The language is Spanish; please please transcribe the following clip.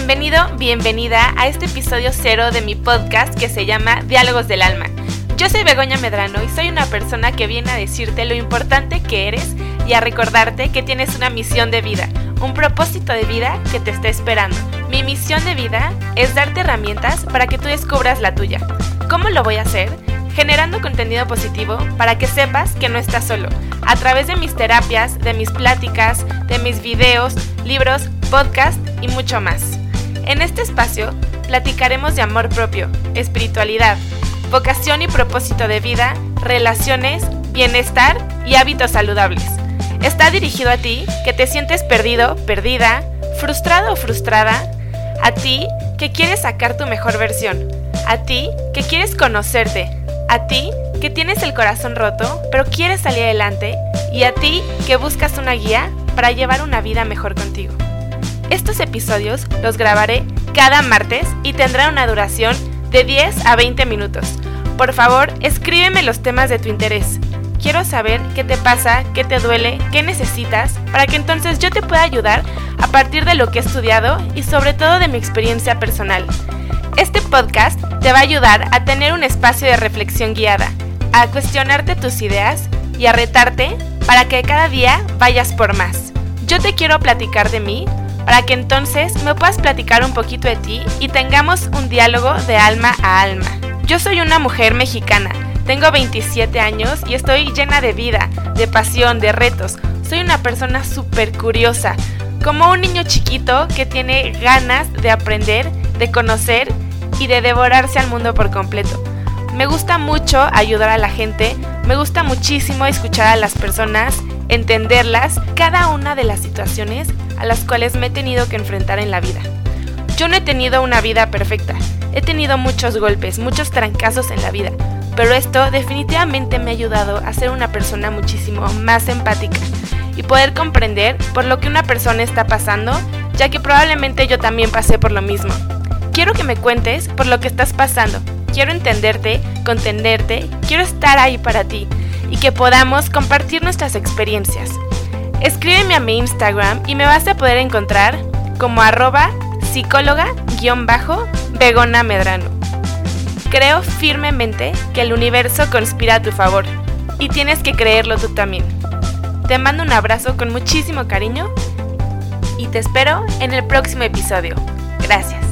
Bienvenido, bienvenida a este episodio cero de mi podcast que se llama Diálogos del Alma. Yo soy Begoña Medrano y soy una persona que viene a decirte lo importante que eres y a recordarte que tienes una misión de vida, un propósito de vida que te está esperando. Mi misión de vida es darte herramientas para que tú descubras la tuya. ¿Cómo lo voy a hacer? Generando contenido positivo para que sepas que no estás solo, a través de mis terapias, de mis pláticas, de mis videos, libros, podcast y mucho más. En este espacio platicaremos de amor propio, espiritualidad, vocación y propósito de vida, relaciones, bienestar y hábitos saludables. Está dirigido a ti que te sientes perdido, perdida, frustrado o frustrada, a ti que quieres sacar tu mejor versión, a ti que quieres conocerte, a ti que tienes el corazón roto pero quieres salir adelante y a ti que buscas una guía para llevar una vida mejor contigo. Estos episodios los grabaré cada martes y tendrán una duración de 10 a 20 minutos. Por favor, escríbeme los temas de tu interés. Quiero saber qué te pasa, qué te duele, qué necesitas, para que entonces yo te pueda ayudar a partir de lo que he estudiado y sobre todo de mi experiencia personal. Este podcast te va a ayudar a tener un espacio de reflexión guiada, a cuestionarte tus ideas y a retarte para que cada día vayas por más. Yo te quiero platicar de mí para que entonces me puedas platicar un poquito de ti y tengamos un diálogo de alma a alma. Yo soy una mujer mexicana, tengo 27 años y estoy llena de vida, de pasión, de retos. Soy una persona súper curiosa, como un niño chiquito que tiene ganas de aprender, de conocer y de devorarse al mundo por completo. Me gusta mucho ayudar a la gente, me gusta muchísimo escuchar a las personas, entenderlas, cada una de las situaciones a las cuales me he tenido que enfrentar en la vida. Yo no he tenido una vida perfecta, he tenido muchos golpes, muchos trancazos en la vida, pero esto definitivamente me ha ayudado a ser una persona muchísimo más empática y poder comprender por lo que una persona está pasando, ya que probablemente yo también pasé por lo mismo. Quiero que me cuentes por lo que estás pasando, quiero entenderte, contenderte, quiero estar ahí para ti y que podamos compartir nuestras experiencias. Escríbeme a mi Instagram y me vas a poder encontrar como arroba psicóloga-begona medrano. Creo firmemente que el universo conspira a tu favor y tienes que creerlo tú también. Te mando un abrazo con muchísimo cariño y te espero en el próximo episodio. Gracias.